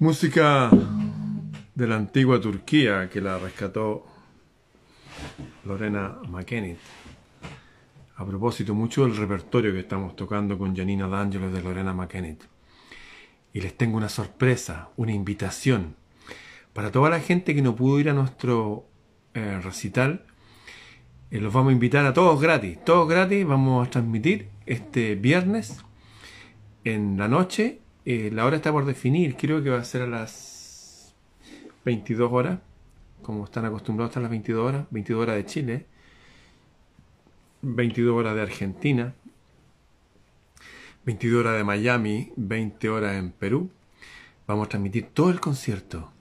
Música de la antigua Turquía que la rescató Lorena McKennitt. A propósito, mucho del repertorio que estamos tocando con Janina D'Angelo de Lorena McKennitt. Y les tengo una sorpresa, una invitación. Para toda la gente que no pudo ir a nuestro eh, recital, eh, los vamos a invitar a todos gratis. Todos gratis vamos a transmitir este viernes en la noche eh, la hora está por definir, creo que va a ser a las 22 horas, como están acostumbrados a las 22 horas, 22 horas de Chile, 22 horas de Argentina, 22 horas de Miami, 20 horas en Perú. Vamos a transmitir todo el concierto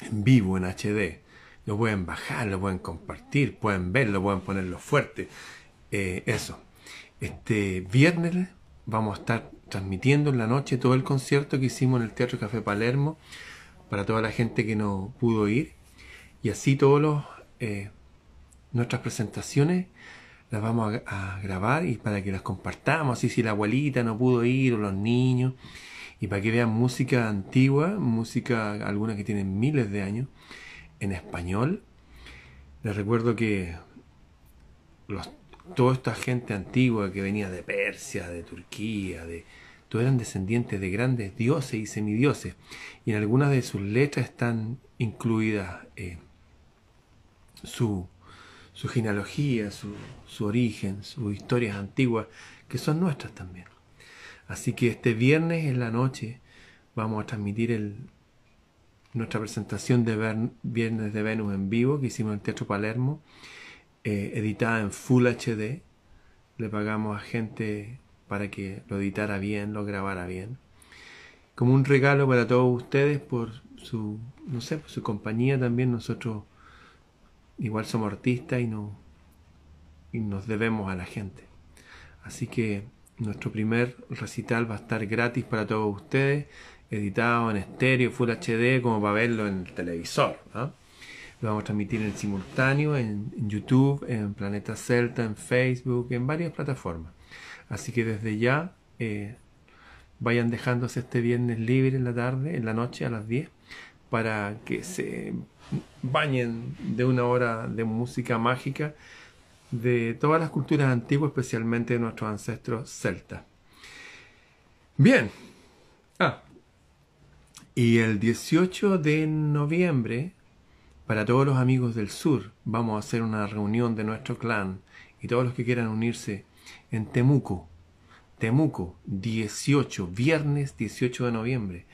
en vivo, en HD. Lo pueden bajar, lo pueden compartir, pueden verlo, pueden ponerlo fuerte. Eh, eso. Este viernes vamos a estar transmitiendo en la noche todo el concierto que hicimos en el Teatro Café Palermo para toda la gente que no pudo ir. Y así todas eh, nuestras presentaciones las vamos a, grabar y para que las compartamos, y si la abuelita no pudo ir o los niños, y para que vean música antigua, música alguna que tiene miles de años, en español. Les recuerdo que toda esta gente antigua que venía de Persia, de Turquía, de, eran descendientes de grandes dioses y semidioses, y en algunas de sus letras están incluidas eh, su, su, genealogía, su, su, origen, sus historias antiguas, que son nuestras también. Así que este viernes en la noche vamos a transmitir nuestra presentación de Viernes de Venus en vivo que hicimos en el Teatro Palermo, eh, editada en Full HD. Le pagamos a gente para que lo editara bien, lo grabara bien. Como un regalo para todos ustedes por su, no sé, su compañía también. Nosotros igual somos artistas y, no, y nos debemos a la gente. Así que nuestro primer recital va a estar gratis para todos ustedes, editado en estéreo, Full HD, como para verlo en el televisor. Lo vamos a transmitir en simultáneo en, YouTube, en Planeta Celta, en Facebook, en varias plataformas. Así que desde ya eh, vayan dejándose este viernes libre en la tarde, en la noche a las 10, para que se bañen de una hora de música mágica de todas las culturas antiguas, especialmente de nuestros ancestros celtas. Bien. Ah. Y el 18 de noviembre, para todos los amigos del sur, vamos a hacer una reunión de nuestro clan y todos los que quieran unirse en Temuco. Temuco, 18, viernes 18 de noviembre.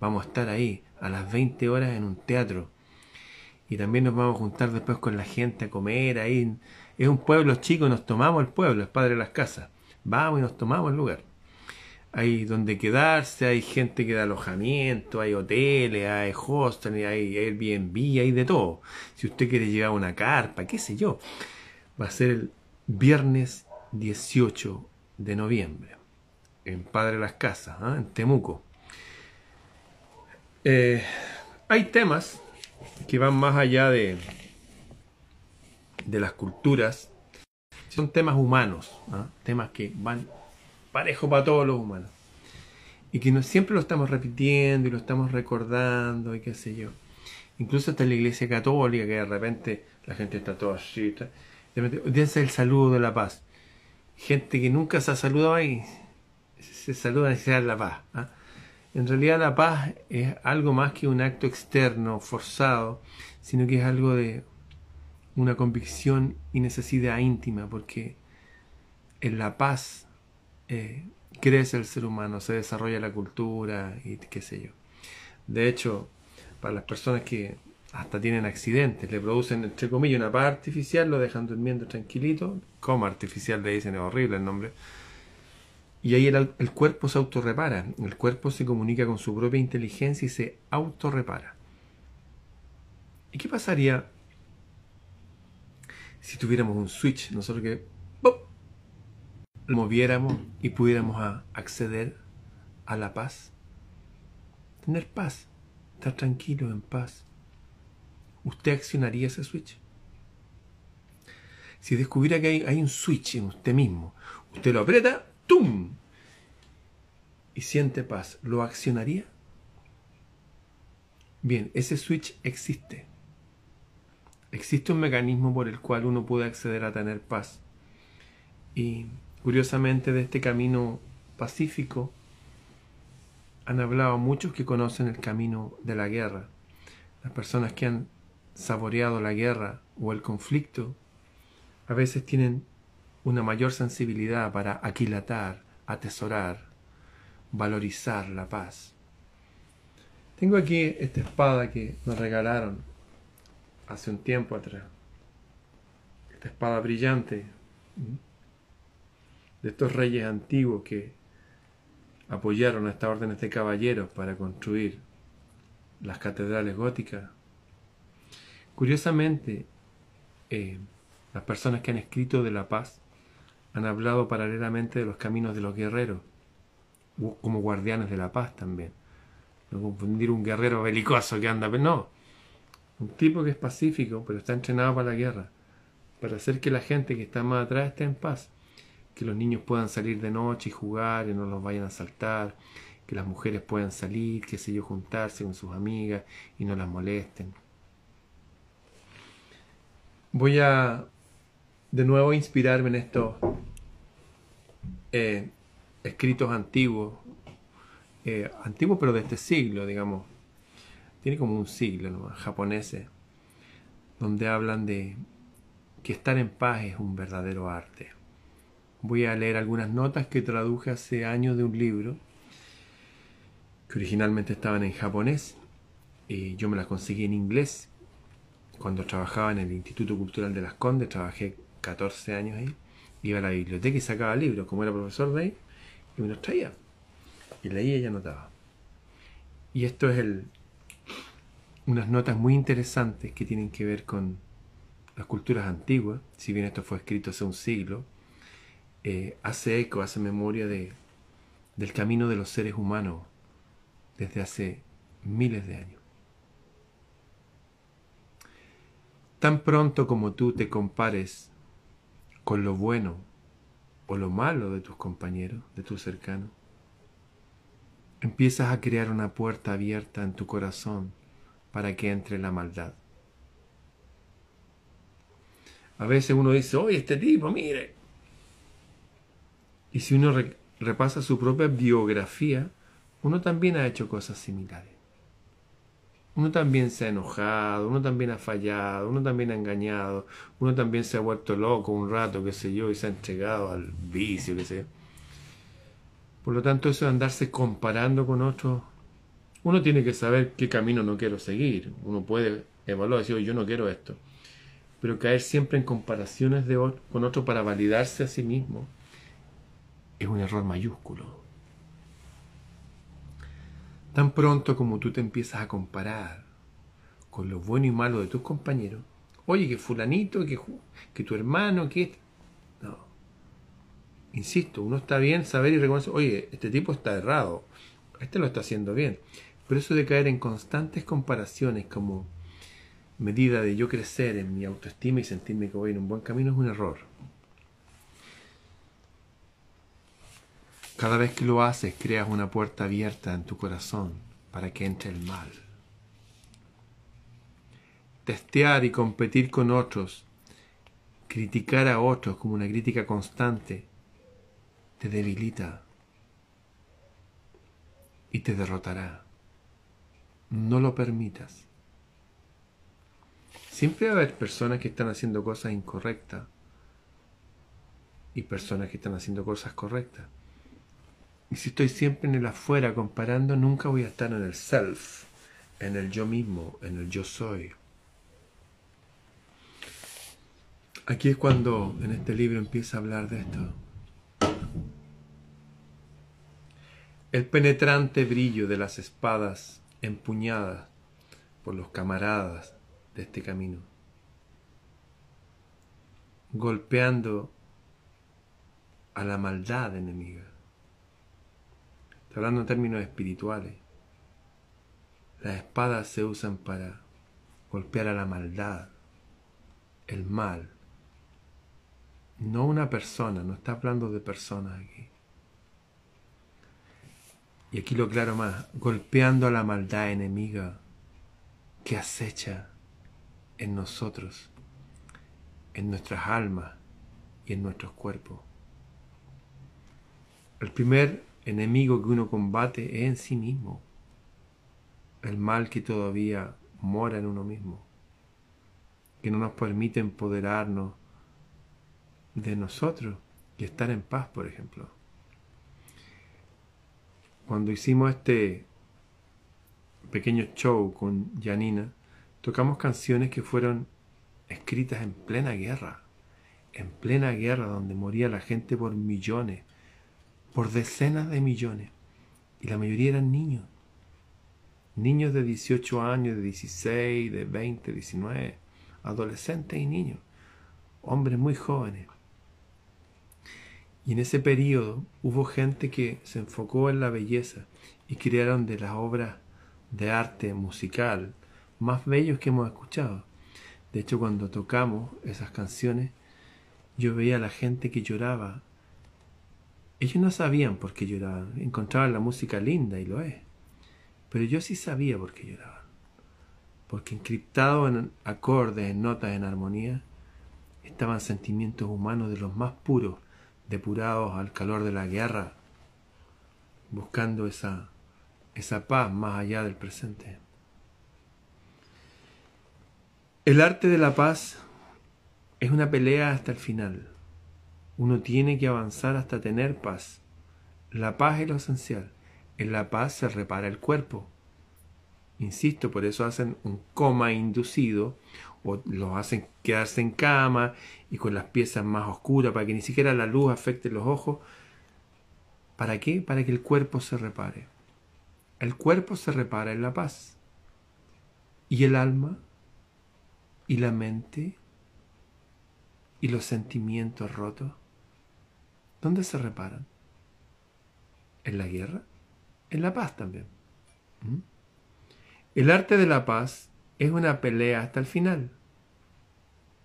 Vamos a estar ahí a las 20 horas en un teatro. Y también nos vamos a juntar después con la gente a comer ahí es un pueblo chico, nos tomamos el pueblo, el padre de las casas. Vamos y nos tomamos el lugar. Hay donde quedarse, hay gente que da alojamiento, hay hoteles, hay hostels, hay Airbnb, hay de todo. Si usted quiere llevar una carpa, qué sé yo. Va a ser el viernes 18 de noviembre en Padre las Casas, ¿ah? en Temuco. Eh, hay temas que van más allá de, de las culturas son temas humanos, ¿ah? temas que van parejo para todos los humanos. Y que no, siempre lo estamos repitiendo y lo estamos recordando y qué sé yo. Incluso hasta en la iglesia católica, que de repente la gente está toda así. El saludo de la paz. Gente que nunca se ha saludado ahí, se saluda y se da la paz. ¿ah? En realidad la paz es algo más que un acto externo, forzado, sino que es algo de una convicción y necesidad íntima, porque en la paz eh, crece el ser humano, se desarrolla la cultura y qué sé yo. De hecho, para las personas que hasta tienen accidentes, le producen, entre comillas, una paz artificial, lo dejan durmiendo tranquilito, como artificial le dicen, es horrible el nombre, y ahí el, cuerpo se autorrepara, el cuerpo se comunica con su propia inteligencia y se autorrepara. ¿Y qué pasaría si tuviéramos un switch, nosotros que lo moviéramos y pudiéramos acceder a la paz. Tener paz, estar tranquilo, en paz. ¿Usted accionaría ese switch? Si descubriera que hay, un switch en usted mismo, usted lo aprieta, ¡tum! Y siente paz, ¿lo accionaría? Bien, ese switch existe. Existe un mecanismo por el cual uno puede acceder a tener paz. Y curiosamente de este camino pacífico han hablado muchos que conocen el camino de la guerra. Las personas que han saboreado la guerra o el conflicto a veces tienen una mayor sensibilidad para aquilatar, atesorar, valorizar la paz. Tengo aquí esta espada que nos regalaron hace un tiempo atrás. Esta espada brillante de estos reyes antiguos que apoyaron a estas órdenes de caballeros para construir las catedrales góticas. Curiosamente, eh, las personas que han escrito de la paz han hablado paralelamente de los caminos de los guerreros, como guardianes de la paz también. No confundir un guerrero belicoso que anda, no, un tipo que es pacífico, pero está entrenado para la guerra, para hacer que la gente que está más atrás esté en paz, que los niños puedan salir de noche y jugar y no los vayan a asaltar, que las mujeres puedan salir, qué sé yo, juntarse con sus amigas y no las molesten. Voy a de nuevo inspirarme en estos eh, escritos antiguos, eh, antiguos pero de este siglo, digamos, tiene como un siglo ¿no? japoneses, donde hablan de que estar en paz es un verdadero arte. Voy a leer algunas notas que traduje hace años de un libro que originalmente estaban en japonés y yo me las conseguí en inglés cuando trabajaba en el Instituto Cultural de las Condes, trabajé 14 años ahí, iba a la biblioteca y sacaba libros, como era profesor de ahí, y me los traía. Y leía y anotaba. Y esto es unas notas muy interesantes que tienen que ver con las culturas antiguas, si bien esto fue escrito hace un siglo, eh, hace eco, hace memoria de, del camino de los seres humanos desde hace miles de años. Tan pronto como tú te compares con lo bueno o lo malo de tus compañeros, de tus cercanos, empiezas a crear una puerta abierta en tu corazón para que entre la maldad. A veces uno dice, oye, este tipo, mire. Y si uno repasa su propia biografía, uno también ha hecho cosas similares. Uno también se ha enojado, uno también ha fallado, uno también ha engañado, uno también se ha vuelto loco un rato, qué sé yo, y se ha entregado al vicio, qué sé yo. Por lo tanto, eso de andarse comparando con otros, uno tiene que saber qué camino no quiero seguir. Uno puede evaluar decir, yo no quiero esto. Pero caer siempre en comparaciones de con otro para validarse a sí mismo es un error mayúsculo. Tan pronto como tú te empiezas a comparar con lo bueno y malo de tus compañeros, oye, que fulanito, que, que tu hermano, que... No. Insisto, uno está bien saber y reconocer, oye, este tipo está errado, este lo está haciendo bien. Pero eso de caer en constantes comparaciones como medida de yo crecer en mi autoestima y sentirme que voy en un buen camino es un error. Cada vez que lo haces, creas una puerta abierta en tu corazón para que entre el mal. Testear y competir con otros, criticar a otros como una crítica constante, te debilita y te derrotará. No lo permitas. Siempre va a haber personas que están haciendo cosas incorrectas y personas que están haciendo cosas correctas. Y si estoy siempre en el afuera comparando, nunca voy a estar en el self, en el yo mismo, en el yo soy. Aquí es cuando en este libro empieza a hablar de esto. El penetrante brillo de las espadas empuñadas por los camaradas de este camino, golpeando a la maldad enemiga hablando en términos espirituales. Las espadas se usan para golpear a la maldad, el mal. No una persona, no está hablando de personas aquí. Y aquí lo claro más, golpeando a la maldad enemiga que acecha en nosotros, en nuestras almas y en nuestros cuerpos. El primer enemigo que uno combate es en sí mismo, el mal que todavía mora en uno mismo, que no nos permite empoderarnos de nosotros y estar en paz, por ejemplo. Cuando hicimos este pequeño show con Janina, tocamos canciones que fueron escritas en plena guerra, en plena guerra donde moría la gente por millones, por decenas de millones. Y la mayoría eran niños. Niños de 18 años, de 16, de 20, 19, adolescentes y niños. Hombres muy jóvenes. Y en ese periodo hubo gente que se enfocó en la belleza y crearon de las obras de arte musical más bellos que hemos escuchado. De hecho, cuando tocamos esas canciones, yo veía a la gente que lloraba ellos no sabían por qué lloraban, encontraban la música linda y lo es. Pero yo sí sabía por qué lloraban. Porque encriptado en acordes, en notas, en armonía, estaban sentimientos humanos de los más puros, depurados al calor de la guerra, buscando esa, esa paz más allá del presente. El arte de la paz es una pelea hasta el final. Uno tiene que avanzar hasta tener paz. La paz es lo esencial. En la paz se repara el cuerpo. Insisto, por eso hacen un coma inducido o los hacen quedarse en cama y con las piezas más oscuras para que ni siquiera la luz afecte los ojos. ¿Para qué? Para que el cuerpo se repare. El cuerpo se repara en la paz. ¿Y el alma? ¿Y la mente? ¿Y los sentimientos rotos? ¿Dónde se reparan? ¿En la guerra? En la paz también. ¿Mm? El arte de la paz es una pelea hasta el final.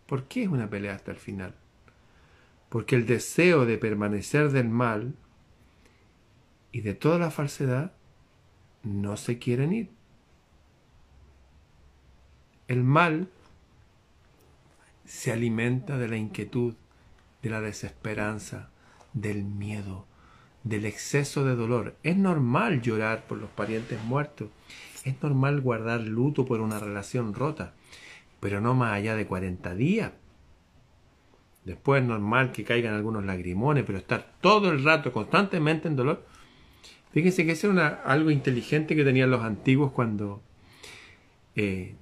¿Por qué es una pelea hasta el final? Porque el deseo de permanecer del mal y de toda la falsedad no se quieren ir. El mal se alimenta de la inquietud, de la desesperanza, del miedo, del exceso de dolor. Es normal llorar por los parientes muertos. Es normal guardar luto por una relación rota, pero no más allá de 40 días. Después es normal que caigan algunos lagrimones, pero estar todo el rato constantemente en dolor. Fíjense que eso era algo inteligente que tenían los antiguos cuando eh,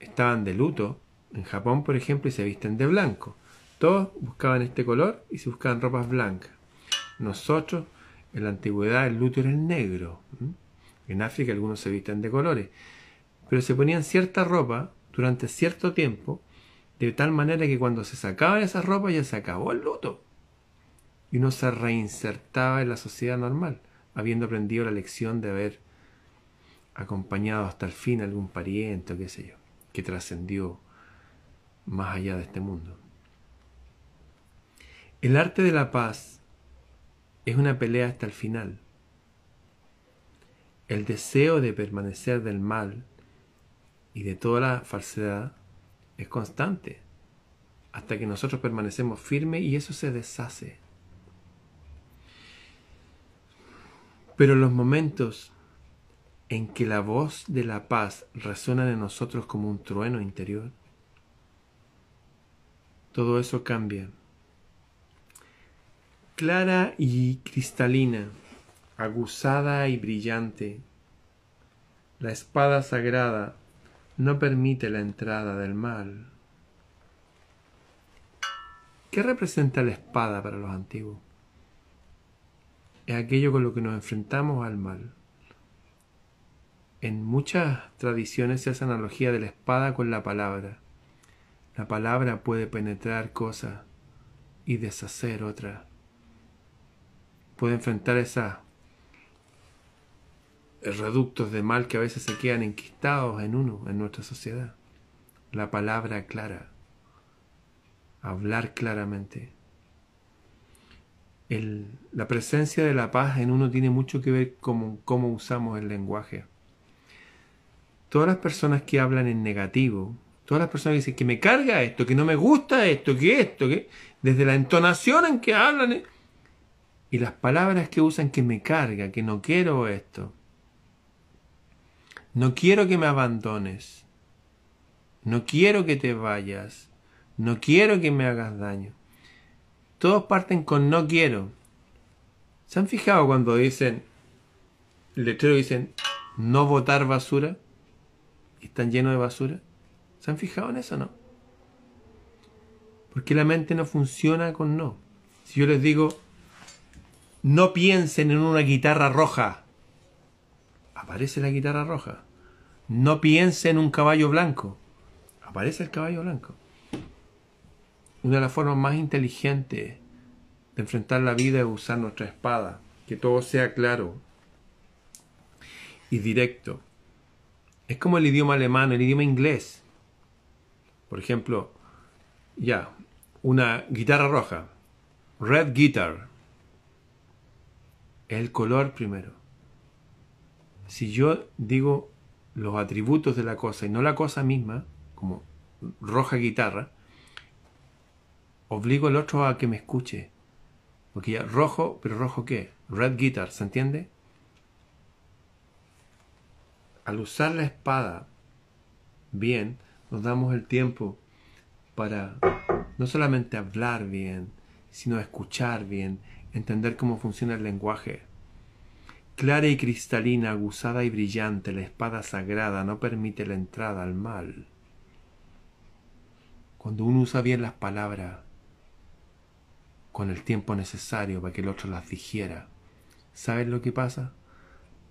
estaban de luto, en Japón por ejemplo, y se visten de blanco. Todos buscaban este color y se buscaban ropas blancas. Nosotros, en la antigüedad, el luto era el negro. En África algunos se visten de colores. Pero se ponían cierta ropa durante cierto tiempo, de tal manera que cuando se sacaban esa ropa ya se acabó el luto. Y uno se reinsertaba en la sociedad normal, habiendo aprendido la lección de haber acompañado hasta el fin a algún pariente o qué sé yo que trascendió más allá de este mundo. El arte de la paz es una pelea hasta el final. El deseo de permanecer del mal y de toda la falsedad es constante hasta que nosotros permanecemos firmes y eso se deshace. Pero los momentos en que la voz de la paz resuena en nosotros como un trueno interior, todo eso cambia. Clara y cristalina, aguzada y brillante, la espada sagrada no permite la entrada del mal. ¿Qué representa la espada para los antiguos? Es aquello con lo que nos enfrentamos al mal en muchas tradiciones se hace analogía de la espada con la palabra. La palabra puede penetrar cosas y deshacer otras. Puede enfrentar esos reductos de mal que a veces se quedan enquistados en uno, en nuestra sociedad. La palabra clara. Hablar claramente. la presencia de la paz en uno tiene mucho que ver con cómo usamos el lenguaje todas las personas que hablan en negativo, todas las personas que dicen que me carga esto, que no me gusta esto, que esto, que desde la entonación en que hablan y las palabras que usan que me carga, que no quiero esto. No quiero que me abandones. No quiero que te vayas. No quiero que me hagas daño. Todos parten con no quiero. ¿Se han fijado cuando dicen, el letrero dicen, no votar basura? están llenos de basura? ¿Se han fijado en eso o no? Porque la mente no funciona con no. Si yo les digo, no piensen en una guitarra roja, aparece la guitarra roja. No piensen en un caballo blanco, aparece el caballo blanco. Una de las formas más inteligentes de enfrentar la vida es usar nuestra espada, que todo sea claro y directo. Es como el idioma alemán, el idioma inglés. Por ejemplo, ya, una guitarra roja, red guitar, el color primero. Si yo digo los atributos de la cosa y no la cosa misma, como roja guitarra, obligo al otro a que me escuche. Porque ya rojo, pero rojo qué? Red guitar, ¿se entiende? al usar la espada bien, nos damos el tiempo para no solamente hablar bien, sino escuchar bien, entender cómo funciona el lenguaje. Clara y cristalina, aguzada y brillante, la espada sagrada no permite la entrada al mal. Cuando uno usa bien las palabras, con el tiempo necesario para que el otro las digiera, ¿sabes lo que pasa?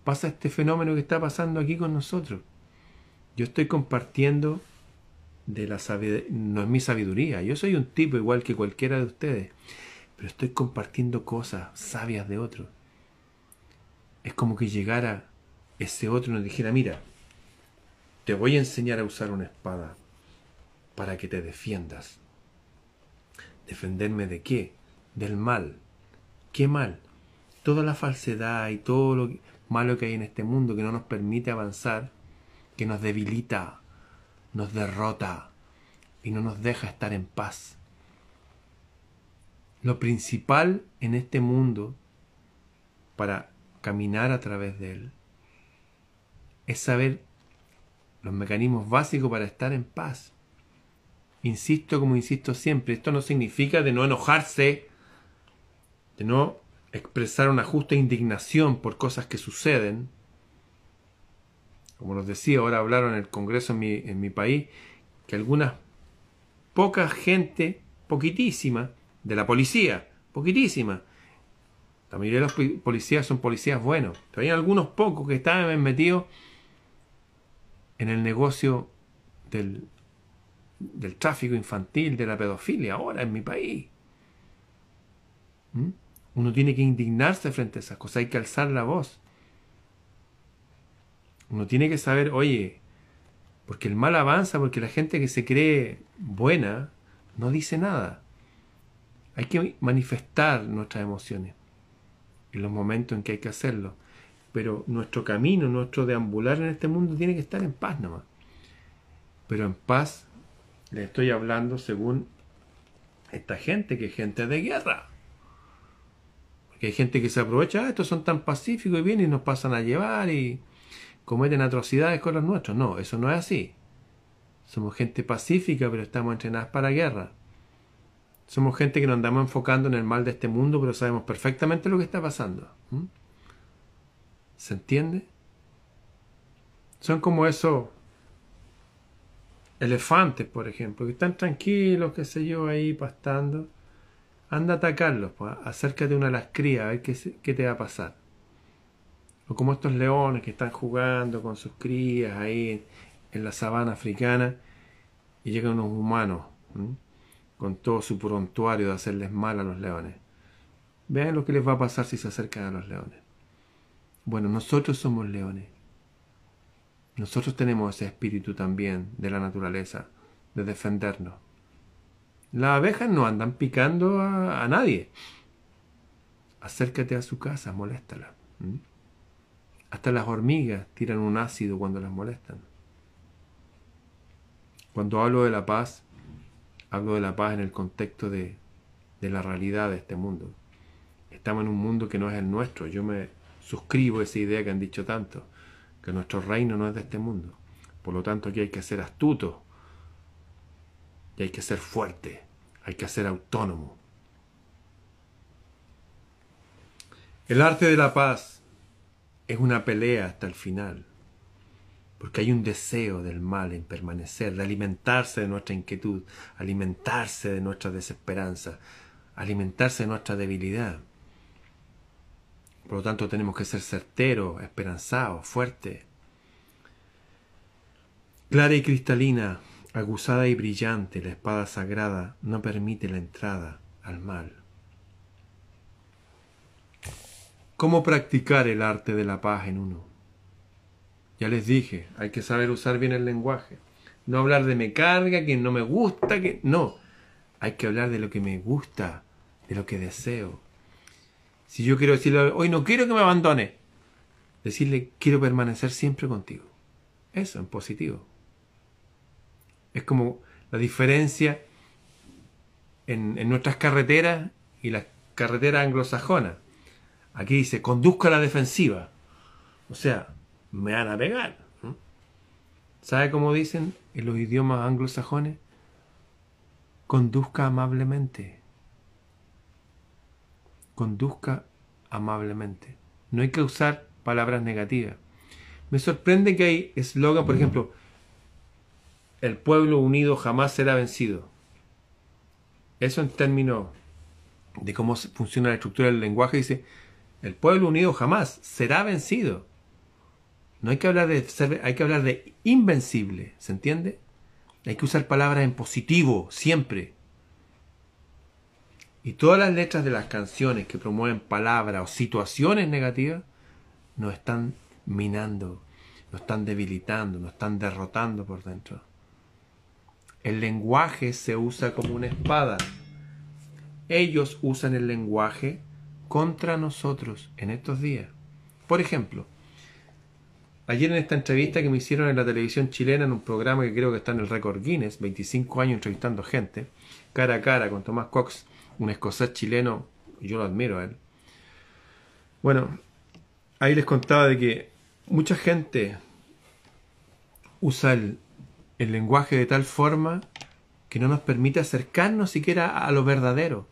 pasa este fenómeno que está pasando aquí con nosotros. Yo estoy compartiendo de la sabiduría, no es mi sabiduría, yo soy un tipo igual que cualquiera de ustedes, pero estoy compartiendo cosas sabias de otros. Es como que llegara ese otro y nos dijera, mira, te voy a enseñar a usar una espada para que te defiendas. ¿Defenderme de qué? Del mal. ¿Qué mal? Toda la falsedad y todo lo malo que hay en este mundo que no nos permite avanzar, que nos debilita, nos derrota y no nos deja estar en paz. Lo principal en este mundo para caminar a través de él es saber los mecanismos básicos para estar en paz. Insisto como insisto siempre, esto no significa de no enojarse, de no expresar una justa indignación por cosas que suceden. Como nos decía, ahora hablaron en el Congreso en mi, en mi país, que algunas poca gente, poquitísima, de la policía, poquitísima, la mayoría de los policías son policías buenos, pero hay algunos pocos que estaban metidos en el negocio del, del tráfico infantil, de la pedofilia, ahora en mi país. ¿Mm? Uno tiene que indignarse frente a esas cosas, hay que alzar la voz. Uno tiene que saber, oye, porque el mal avanza, porque la gente que se cree buena no dice nada. Hay que manifestar nuestras emociones en los momentos en que hay que hacerlo. Pero nuestro camino, nuestro deambular en este mundo tiene que estar en paz nomás. Pero en paz le estoy hablando según esta gente, que es gente de guerra. Porque hay gente que se aprovecha, ah, estos son tan pacíficos y vienen y nos pasan a llevar y cometen atrocidades con los nuestros. No, eso no es así. Somos gente pacífica, pero estamos entrenados para guerra. Somos gente que nos andamos enfocando en el mal de este mundo, pero sabemos perfectamente lo que está pasando. ¿Se entiende? Son como esos elefantes, por ejemplo, que están tranquilos, qué sé yo, ahí pastando. Anda a atacarlos, pues, acércate una de las crías, a ver qué, te va a pasar. O como estos leones que están jugando con sus crías ahí en, la sabana africana y llegan unos humanos con todo su prontuario de hacerles mal a los leones. Vean lo que les va a pasar si se acercan a los leones. Bueno, nosotros somos leones. Nosotros tenemos ese espíritu también de la naturaleza, de defendernos. Las abejas no andan picando a, nadie. Acércate a su casa, moléstala. Hasta las hormigas tiran un ácido cuando las molestan. Cuando hablo de la paz, hablo de la paz en el contexto de, de la realidad de este mundo. Estamos en un mundo que no es el nuestro. Yo me suscribo a esa idea que han dicho tanto que nuestro reino no es de este mundo. Por lo tanto, aquí hay que ser astuto y hay que ser fuerte, hay que ser autónomo. El arte de la paz es una pelea hasta el final, porque hay un deseo del mal en permanecer, de alimentarse de nuestra inquietud, alimentarse de nuestra desesperanza, alimentarse de nuestra debilidad. Por lo tanto, tenemos que ser certeros, esperanzados, fuertes. Clara y cristalina, aguzada y brillante, la espada sagrada no permite la entrada al mal. ¿Cómo practicar el arte de la paz en uno? Ya les dije, hay que saber usar bien el lenguaje. No hablar de me carga, que no me gusta, que no. Hay que hablar de lo que me gusta, de lo que deseo, si yo quiero decirle, hoy no quiero que me abandone, decirle, quiero permanecer siempre contigo. Eso, en positivo. Es como la diferencia en, nuestras carreteras y las carreteras anglosajonas. Aquí dice, conduzca a la defensiva. O sea, me van a pegar. ¿Sabe cómo dicen en los idiomas anglosajones? Conduzca amablemente conduzca amablemente. No hay que usar palabras negativas. Me sorprende que hay eslogan, por ejemplo, el pueblo unido jamás será vencido. Eso en términos de cómo funciona la estructura del lenguaje dice, el pueblo unido jamás será vencido. No hay que hablar de hay que hablar de invencible, ¿se entiende? Hay que usar palabras en positivo, siempre. Y todas las letras de las canciones que promueven palabras o situaciones negativas nos están minando, nos están debilitando, nos están derrotando por dentro. El lenguaje se usa como una espada. Ellos usan el lenguaje contra nosotros en estos días. Por ejemplo, ayer en esta entrevista que me hicieron en la televisión chilena, en un programa que creo que está en el récord Guinness, 25 años entrevistando gente, cara a cara con Tomás Cox, un escocés chileno, yo lo admiro a él. Bueno, ahí les contaba de que mucha gente usa el, el lenguaje de tal forma que no nos permite acercarnos siquiera a lo verdadero,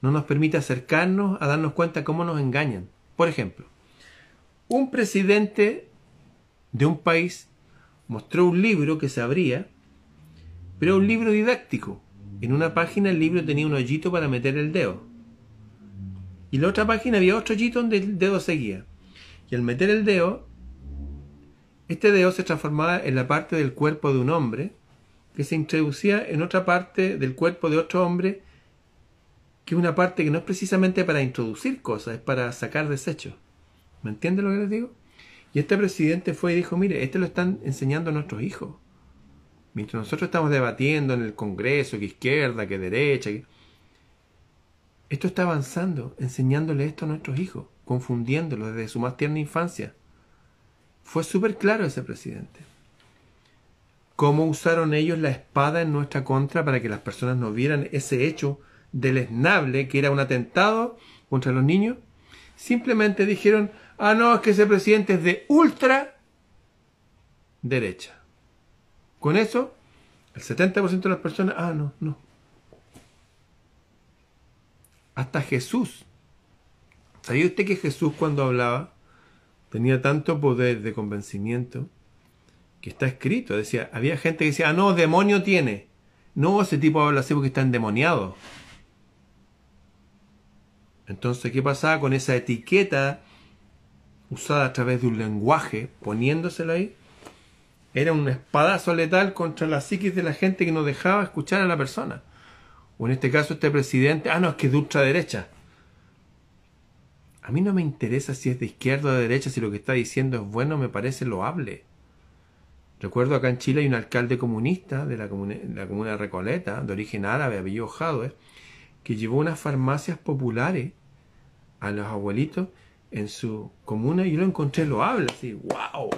no nos permite acercarnos a darnos cuenta cómo nos engañan. Por ejemplo, un presidente de un país mostró un libro que se abría, pero un libro didáctico. En una página el libro tenía un hoyito para meter el dedo. Y en la otra página había otro hoyito donde el dedo seguía. Y al meter el dedo, este dedo se transformaba en la parte del cuerpo de un hombre que se introducía en otra parte del cuerpo de otro hombre, que es una parte que no es precisamente para introducir cosas, es para sacar desechos. ¿Me entienden lo que les digo? Y este presidente fue y dijo, mire, este lo están enseñando a nuestros hijos. Mientras nosotros estamos debatiendo en el Congreso, que izquierda, que derecha, esto está avanzando, enseñándole esto a nuestros hijos, confundiéndolos desde su más tierna infancia. Fue súper claro ese presidente. Cómo usaron ellos la espada en nuestra contra para que las personas no vieran ese hecho deleznable que era un atentado contra los niños. Simplemente dijeron, ah, no, es que ese presidente es de ultra derecha. Con eso, el 70% de las personas, ah, no, no. Hasta Jesús. ¿Sabía usted que Jesús cuando hablaba tenía tanto poder de convencimiento que está escrito. Decía, había gente que decía, ah, no, demonio tiene. No, ese tipo habla así porque está endemoniado. Entonces, ¿qué pasaba con esa etiqueta usada a través de un lenguaje, poniéndosela ahí? Era un espadazo letal contra la psiquis de la gente que no dejaba escuchar a la persona. O en este caso, este presidente, ah, no, es que es de ultraderecha. A mí no me interesa si es de izquierda o de derecha, si lo que está diciendo es bueno, me parece loable. Recuerdo acá en Chile hay un alcalde comunista de la comuna, de Recoleta, de origen árabe, apellido Jadwe, que llevó unas farmacias populares a los abuelitos en su comuna y yo lo encontré loable, así, wow.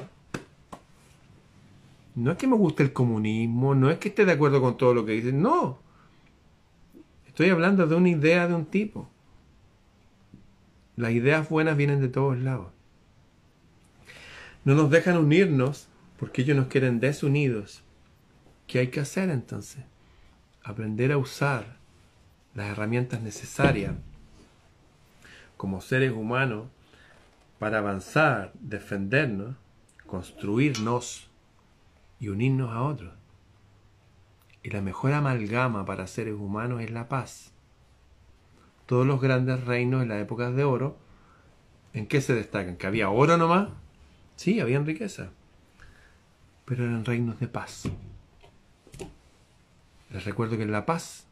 No es que me guste el comunismo, no es que esté de acuerdo con todo lo que dicen, no. Estoy hablando de una idea de un tipo. Las ideas buenas vienen de todos lados. No nos dejan unirnos porque ellos nos quieren desunidos. ¿Qué hay que hacer entonces? Aprender a usar las herramientas necesarias como seres humanos para avanzar, defendernos, construirnos y unirnos a otros. Y la mejor amalgama para seres humanos es la paz todos los grandes reinos en las épocas de oro, ¿en qué se destacan? ¿Que había oro nomás? Sí, había riqueza, pero eran reinos de paz. Les recuerdo que en la paz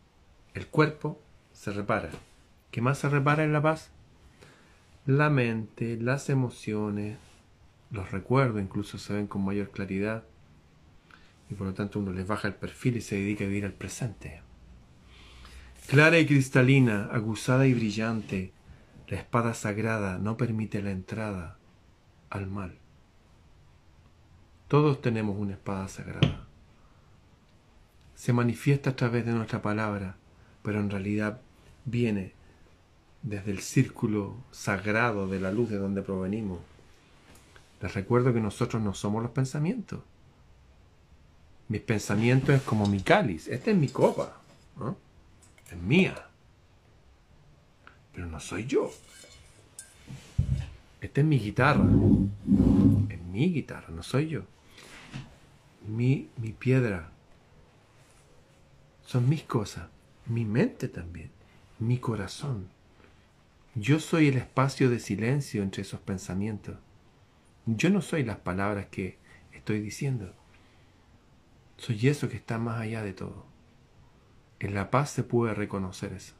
el cuerpo se repara. ¿Qué más se repara en la paz? La mente, las emociones, los recuerdos incluso se ven con mayor claridad y por lo tanto uno les baja el perfil y se dedica a vivir al presente. Clara y cristalina, aguzada y brillante, la espada sagrada no permite la entrada al mal. Todos tenemos una espada sagrada. Se manifiesta a través de nuestra palabra, pero en realidad viene desde el círculo sagrado de la luz de donde provenimos. Les recuerdo que nosotros no somos los pensamientos. Mis pensamientos es como mi cáliz. Esta es mi copa. es mía. Pero no soy yo. Esta es mi guitarra. Es mi guitarra, no soy yo. Mi, mi piedra. Son mis cosas. Mi mente también. Mi corazón. Yo soy el espacio de silencio entre esos pensamientos. Yo no soy las palabras que estoy diciendo. Soy eso que está más allá de todo. En la paz se puede reconocer eso.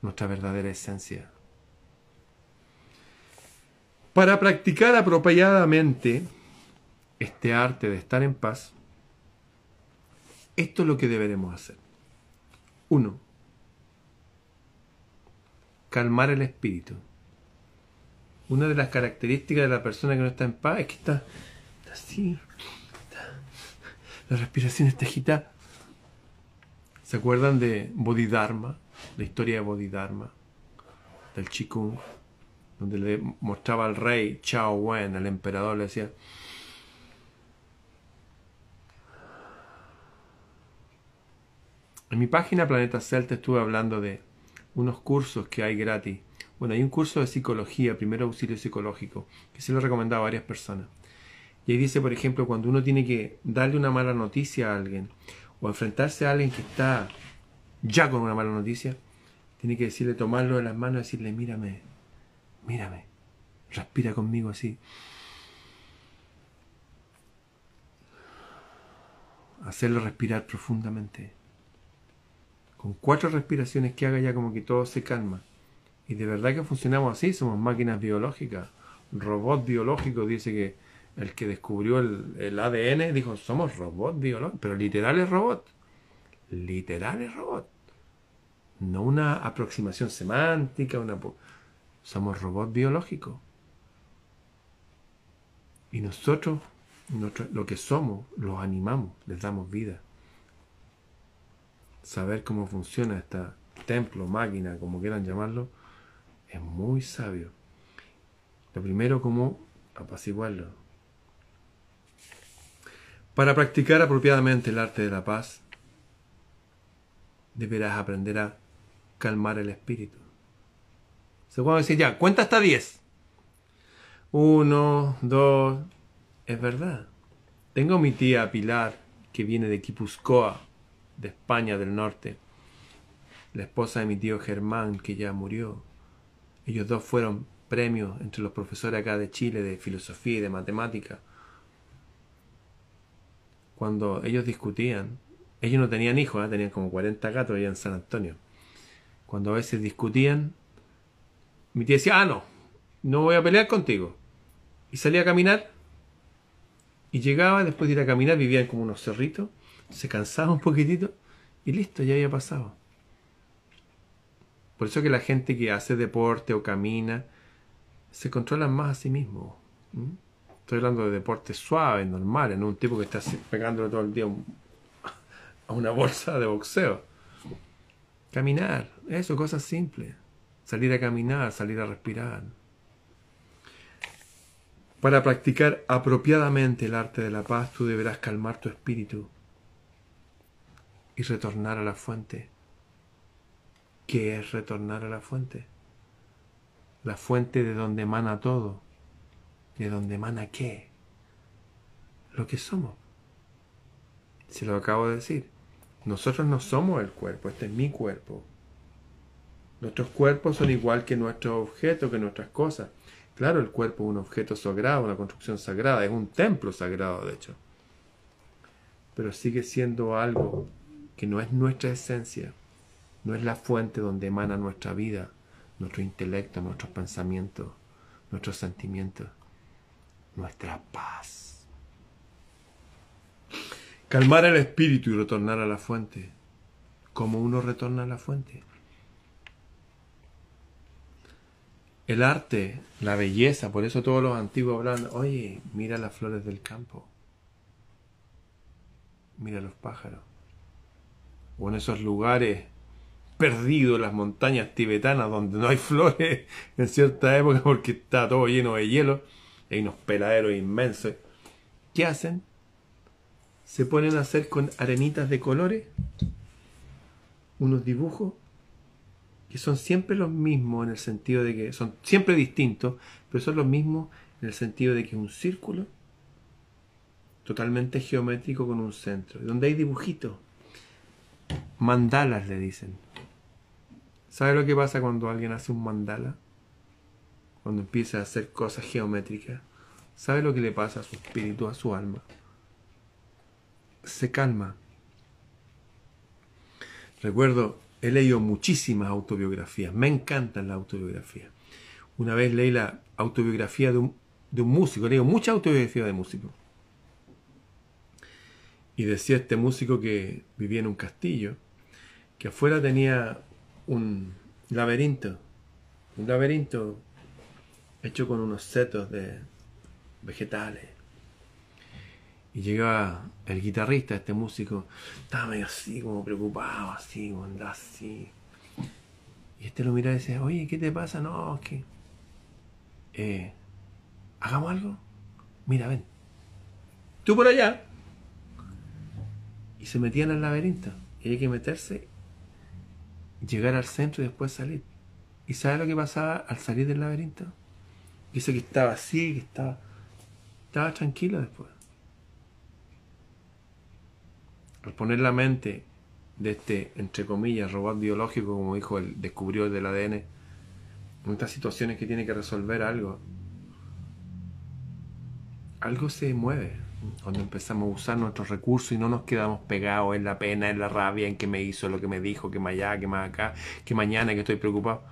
Nuestra verdadera esencia. Para practicar apropiadamente este arte de estar en paz, esto es lo que deberemos hacer. Uno, calmar el espíritu. Una de las características de la persona que no está en paz es que está, así, la respiración está agitada. ¿Se acuerdan de Bodhidharma? La historia de Bodhidharma, del Chikung, donde le mostraba al rey Chao Wen, al emperador, le decía, En mi página Planeta Celta estuve hablando de unos cursos que hay gratis. Bueno, hay un curso de psicología, primer auxilio psicológico, que se lo he recomendado a varias personas. Y ahí dice, por ejemplo, cuando uno tiene que darle una mala noticia a alguien o enfrentarse a alguien que está ya con una mala noticia, tiene que decirle, tomarlo de las manos y decirle, mírame, mírame, respira conmigo así. Hacerlo respirar profundamente con cuatro respiraciones que haga ya como que todo se calma. Y de verdad que funcionamos así, somos máquinas biológicas. Robot biológico dice que el que descubrió el, ADN dijo, somos robots biológicos, pero literal es robot. Literal es robot. No una aproximación semántica, una... Somos robots biológicos. Y nosotros, lo que somos, los animamos, les damos vida saber cómo funciona este templo, máquina, como quieran llamarlo, es muy sabio. Lo primero, como apaciguarlo. Para practicar apropiadamente el arte de la paz, deberás aprender a calmar el espíritu. Se puede decir ya, cuenta hasta 10. Uno, dos, es verdad. Tengo mi tía Pilar, que viene de Quipuscoa, de España del Norte, la esposa de mi tío Germán, que ya murió. Ellos dos fueron premios entre los profesores acá de Chile de filosofía y de matemática. Cuando ellos discutían, ellos no tenían hijos, ¿eh? tenían como 40 gatos allá en San Antonio. Cuando a veces discutían, mi tía decía, ah, no, no voy a pelear contigo. Y salía a caminar y llegaba, después de ir a caminar, vivían como unos cerritos se cansaba un poquitito y listo, ya había pasado. Por eso que la gente que hace deporte o camina se controla más a sí mismo. Estoy hablando de deporte suave, normal, en un tipo que está pegándole todo el día a una bolsa de boxeo. Caminar, eso, cosas simples. Salir a caminar, salir a respirar. Para practicar apropiadamente el arte de la paz, tú deberás calmar tu espíritu y retornar a la fuente. ¿Qué es retornar a la fuente? La fuente de donde emana todo. ¿De donde emana qué? Lo que somos. Se lo acabo de decir. Nosotros no somos el cuerpo, este es mi cuerpo. Nuestros cuerpos son igual que nuestros objetos, que nuestras cosas. Claro, el cuerpo es un objeto sagrado, una construcción sagrada, es un templo sagrado, de hecho. Pero sigue siendo algo que no es nuestra esencia, no es la fuente donde emana nuestra vida, nuestro intelecto, nuestros pensamientos, nuestros sentimientos, nuestra paz. Calmar el espíritu y retornar a la fuente. como uno retorna a la fuente? El arte, la belleza, por eso todos los antiguos hablan, oye, mira las flores del campo, mira los pájaros o en esos lugares perdidos, las montañas tibetanas donde no hay flores en cierta época porque está todo lleno de hielo, hay unos peladeros inmensos. ¿Qué hacen? Se ponen a hacer con arenitas de colores unos dibujos que son siempre los mismos en el sentido de que son siempre distintos, pero son los mismos en el sentido de que es un círculo totalmente geométrico con un centro, donde hay dibujitos Mandalas le dicen. ¿Sabe lo que pasa cuando alguien hace un mandala? Cuando empieza a hacer cosas geométricas. ¿Sabe lo que le pasa a su espíritu, a su alma? Se calma. Recuerdo, he leído muchísimas autobiografías, me encantan las autobiografías. Una vez leí la autobiografía de un, de un músico, leí muchas autobiografías de músicos. Y decía este músico que vivía en un castillo, que afuera tenía un laberinto, un laberinto hecho con unos setos de vegetales. Y llegaba el guitarrista, este músico, estaba medio así, como preocupado, así, como andaba así. Y este lo miraba y decía, oye, ¿qué te pasa? No, es que... Eh, ¿Hagamos algo? Mira, ven. Tú por allá. Y se metían al laberinto. Y hay que meterse, llegar al centro y después salir. ¿Y sabe lo que pasaba al salir del laberinto? Dice que estaba así, que estaba, estaba tranquilo después. Al poner la mente de este, entre comillas, robot biológico, como dijo el descubrió del ADN, en estas situaciones que tiene que resolver algo, algo se mueve cuando empezamos a usar nuestros recursos y no nos quedamos pegados en la pena, en la rabia, en que me hizo, lo que me dijo, que más allá, que más acá, que mañana, que estoy preocupado.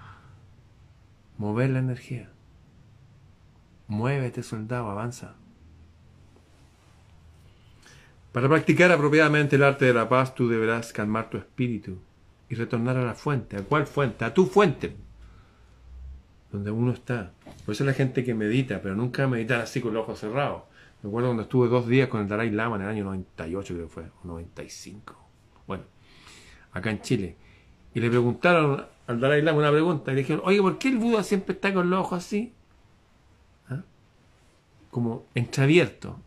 Mover la energía. Muévete, soldado, avanza. Para practicar apropiadamente el arte de la paz, tú deberás calmar tu espíritu y retornar a la fuente. ¿A cuál fuente? A tu fuente. Donde uno está. Por eso es la gente que medita, pero nunca meditar así con los ojos cerrados. Me acuerdo cuando estuve dos días con el Dalai Lama en el año 98, creo que fue, o 95. Bueno, acá en Chile. Y le preguntaron al Dalai Lama una pregunta. Y le dijeron, oye, ¿por qué el Buda siempre está con los ojos así? como entreabierto,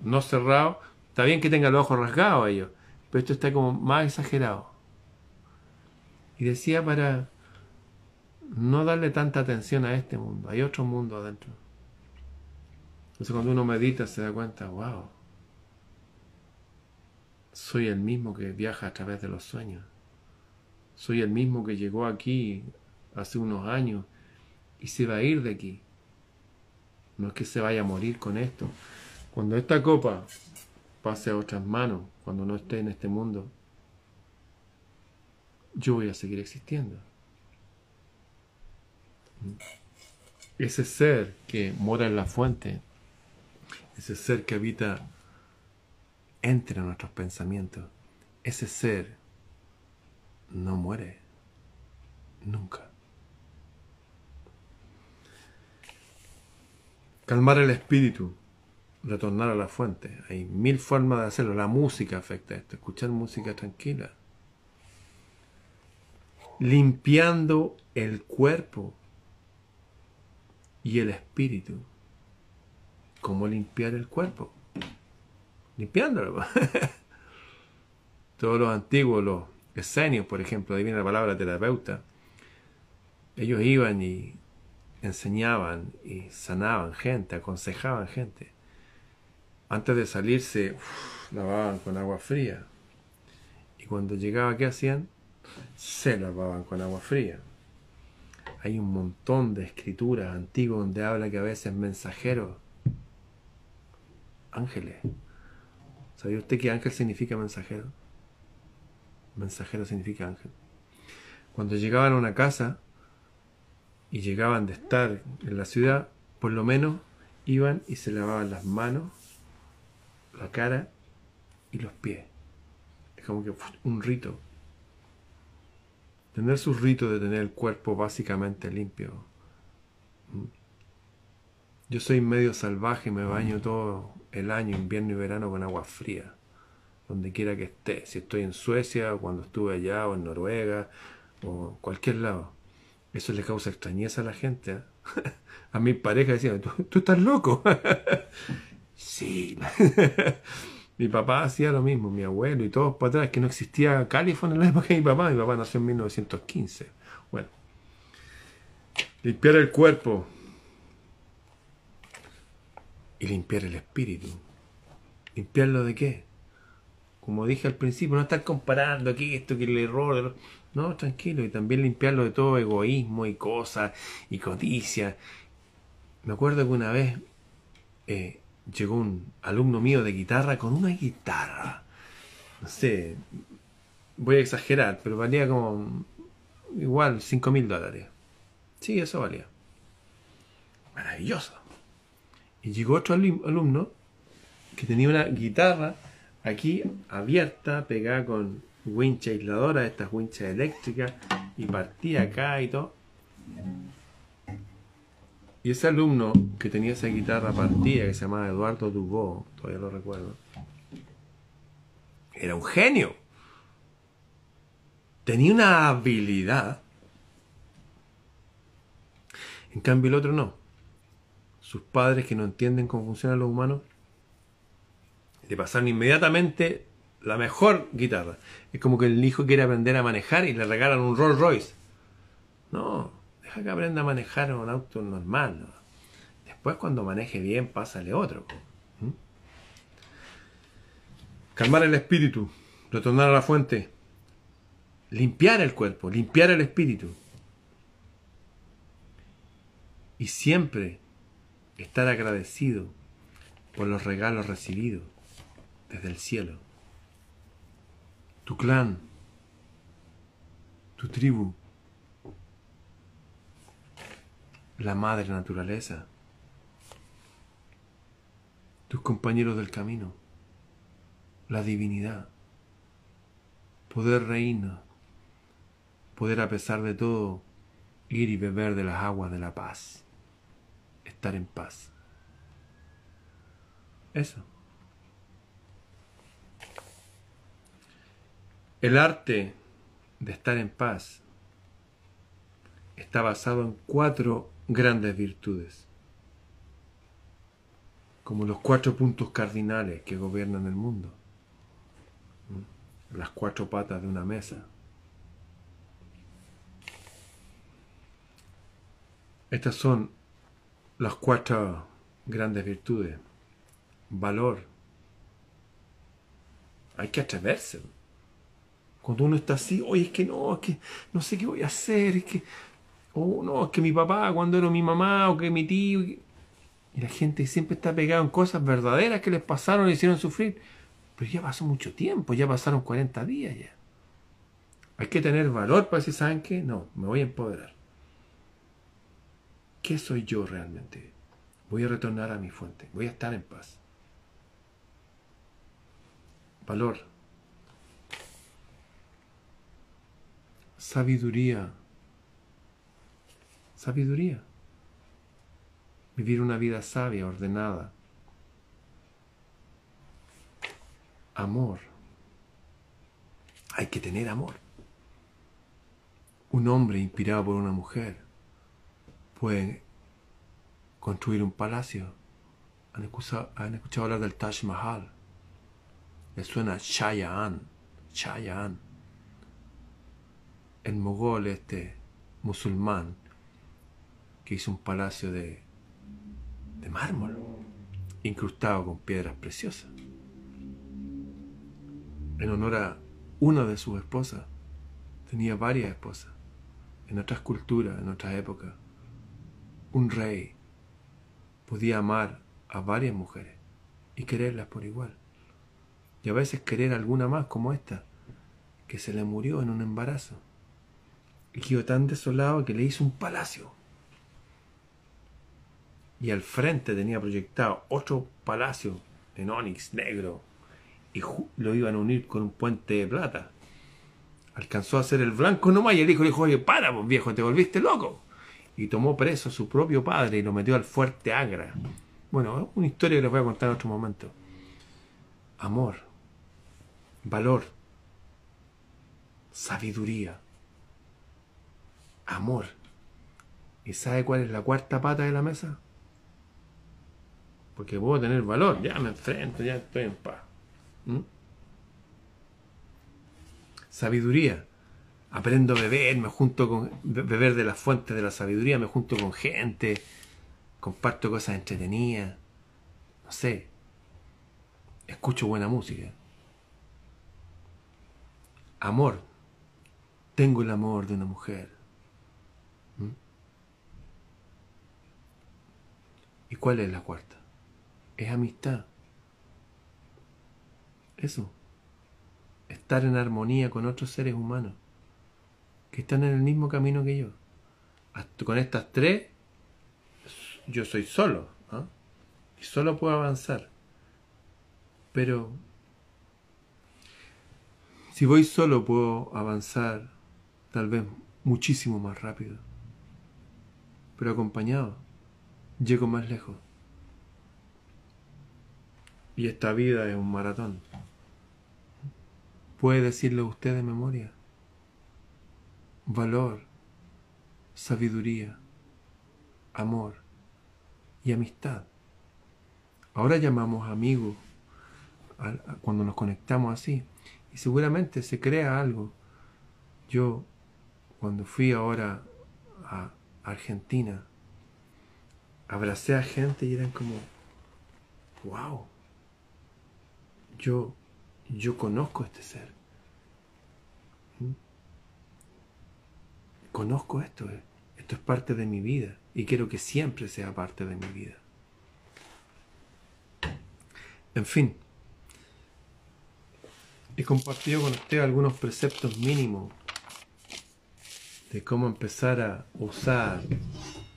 no cerrado. Está bien que tenga los ojos rasgados ellos, pero esto está como más exagerado. Y decía para no darle tanta atención a este mundo, hay otro mundo adentro. Entonces cuando uno medita se da cuenta, wow, soy el mismo que viaja a través de los sueños. Soy el mismo que llegó aquí hace unos años y se va a ir de aquí. No es que se vaya a morir con esto. Cuando esta copa pase a otras manos, cuando no esté en este mundo, yo voy a seguir existiendo. Ese ser que mora en la fuente, ese ser que habita entre nuestros pensamientos, ese ser no muere nunca. Calmar el espíritu, retornar a la fuente. Hay mil formas de hacerlo. La música afecta esto. Escuchar música tranquila. Limpiando el cuerpo y el espíritu. ¿Cómo limpiar el cuerpo? Limpiándolo. Todos los antiguos, los esenios, por ejemplo, ahí viene la palabra terapeuta. Ellos iban y enseñaban y sanaban gente, aconsejaban gente. Antes de salirse, lavaban con agua fría. Y cuando llegaba, ¿qué hacían? Se lavaban con agua fría. Hay un montón de escrituras antiguas donde habla que a veces mensajeros, ángeles. ¿Sabía usted que ángel significa mensajero? Mensajero significa ángel. Cuando llegaban a una casa, y llegaban de estar en la ciudad, por lo menos iban y se lavaban las manos, la cara y los pies. Es como que un rito. Tener su rito de tener el cuerpo básicamente limpio. Yo soy medio salvaje, me baño todo el año, invierno y verano, con agua fría. Donde quiera que esté. Si estoy en Suecia, o cuando estuve allá, o en Noruega, o cualquier lado. Eso le causa extrañeza a la gente. ¿eh? A mi pareja decía, ¿tú, estás loco. sí. mi papá hacía lo mismo, mi abuelo y todos para atrás, que no existía California en la época de mi papá. Mi papá nació en 1915. Bueno. Limpiar el cuerpo y limpiar el espíritu. ¿Limpiarlo de qué? Como dije al principio, no estar comparando aquí esto que el error. No, tranquilo, y también limpiarlo de todo egoísmo y cosas y codicia. Me acuerdo que una vez eh, llegó un alumno mío de guitarra con una guitarra. No sé, voy a exagerar, pero valía como igual 5 mil dólares. Sí, eso valía. Maravilloso. Y llegó otro alumno que tenía una guitarra aquí abierta, pegada con wincha aisladora, estas winchas eléctricas, y partía acá y todo. Y ese alumno que tenía esa guitarra partida, que se llamaba Eduardo Dubó, todavía lo recuerdo, era un genio. Tenía una habilidad. En cambio el otro no. Sus padres que no entienden cómo funcionan los humanos, le pasaron inmediatamente la mejor guitarra. Es como que el hijo quiere aprender a manejar y le regalan un Rolls Royce. No, deja que aprenda a manejar un auto normal. Después cuando maneje bien, pásale otro. ¿Mm? Calmar el espíritu, retornar a la fuente, limpiar el cuerpo, limpiar el espíritu. Y siempre estar agradecido por los regalos recibidos desde el cielo. Tu clan, tu tribu, la madre naturaleza, tus compañeros del camino, la divinidad, poder reina, poder a pesar de todo ir y beber de las aguas de la paz, estar en paz. Eso. El arte de estar en paz está basado en cuatro grandes virtudes, como los cuatro puntos cardinales que gobiernan el mundo, las cuatro patas de una mesa. Estas son las cuatro grandes virtudes. Valor. Hay que atreverse. Cuando uno está así, oye, es que no, es que no sé qué voy a hacer, es que, oh, no, es que mi papá cuando era mi mamá, o que mi tío. Y la gente siempre está pegada en cosas verdaderas que les pasaron y hicieron sufrir. Pero ya pasó mucho tiempo, ya pasaron 40 días ya. Hay que tener valor para decir, ¿saben qué? No, me voy a empoderar. ¿Qué soy yo realmente? Voy a retornar a mi fuente, voy a estar en paz. Valor sabiduría. Sabiduría. Vivir una vida sabia, ordenada. Amor. Hay que tener amor. Un hombre inspirado por una mujer puede construir un palacio. ¿Han escuchado, hablar del Taj Mahal? Le suena Chayaan. Chayaan el mogol este musulmán que hizo un palacio de, de mármol incrustado con piedras preciosas en honor a una de sus esposas tenía varias esposas en otras culturas en otras épocas un rey podía amar a varias mujeres y quererlas por igual y a veces querer alguna más como esta que se le murió en un embarazo y quedó tan desolado que le hizo un palacio. Y al frente tenía proyectado otro palacio en onix negro y lo iban a unir con un puente de plata. Alcanzó a hacer el blanco nomás y el hijo le dijo, oye, para, pues viejo, te volviste loco. Y tomó preso a su propio padre y lo metió al fuerte Agra. Bueno, una historia que les voy a contar en otro momento. Amor, valor, sabiduría amor. ¿Y sabe cuál es la cuarta pata de la mesa? Porque puedo tener valor, ya me enfrento, ya estoy en paz. ¿Mm? Sabiduría. Aprendo a beber, me junto con beber de las fuentes de la sabiduría, me junto con gente, comparto cosas entretenidas, no sé, escucho buena música. Amor. Tengo el amor de una mujer. ¿Y cuál es la cuarta? es amistad. Eso. Estar en armonía con otros seres humanos que están en el mismo camino que yo. con estas tres, yo soy solo. ¿ah? Y solo puedo avanzar. Pero si voy solo puedo avanzar tal vez muchísimo más rápido. Pero acompañado, llego más lejos. Y esta vida es un maratón. ¿Puede decirlo usted de memoria? Valor, sabiduría, amor y amistad. Ahora llamamos amigos cuando nos conectamos así. Y seguramente se crea algo. Yo, cuando fui ahora a Argentina, abracé a gente y eran como, wow, yo, yo conozco este ser. Conozco esto, eh. esto es parte de mi vida y quiero que siempre sea parte de mi vida. En fin, he compartido con usted algunos preceptos mínimos de cómo empezar a usar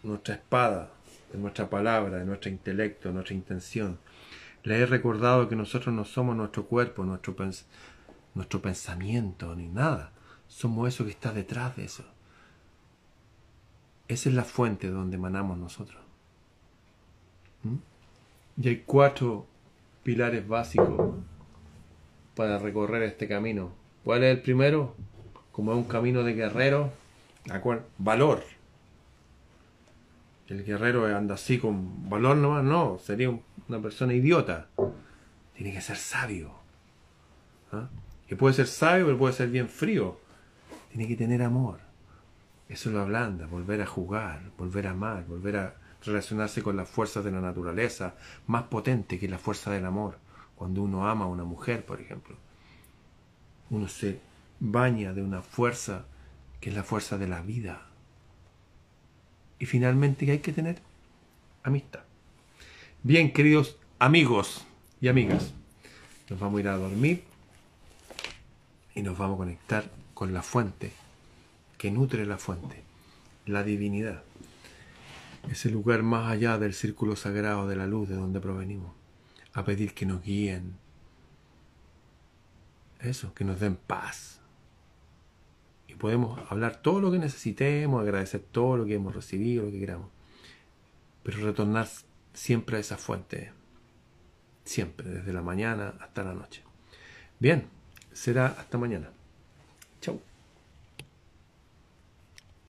nuestra espada, de nuestra palabra, de nuestro intelecto, nuestra intención. Le he recordado que nosotros no somos nuestro cuerpo, nuestro, nuestro pensamiento, ni nada. Somos eso que está detrás de eso. Esa es la fuente donde emanamos nosotros. ¿Mm? Y hay cuatro pilares básicos para recorrer este camino. ¿Cuál es el primero? Como es un camino de guerrero, Valor. El guerrero anda así con valor nomás, no, sería una persona idiota. Tiene que ser sabio. ¿Ah? Que puede ser sabio, pero puede ser bien frío. Tiene que tener amor. Eso lo ablanda, volver a jugar, volver a amar, volver a relacionarse con las fuerzas de la naturaleza, más potente que la fuerza del amor. Cuando uno ama a una mujer, por ejemplo, uno se baña de una fuerza que es la fuerza de la vida. Y finalmente hay que tener amistad. Bien, queridos amigos y amigas, nos vamos a ir a dormir y nos vamos a conectar con la fuente que nutre la fuente, la divinidad, ese lugar más allá del círculo sagrado de la luz de donde provenimos, a pedir que nos guíen, eso, que nos den paz, podemos hablar todo lo que necesitemos, agradecer todo lo que hemos recibido, lo que queramos. Pero retornar siempre a esa fuente. Siempre, desde la mañana hasta la noche. Bien, será hasta mañana.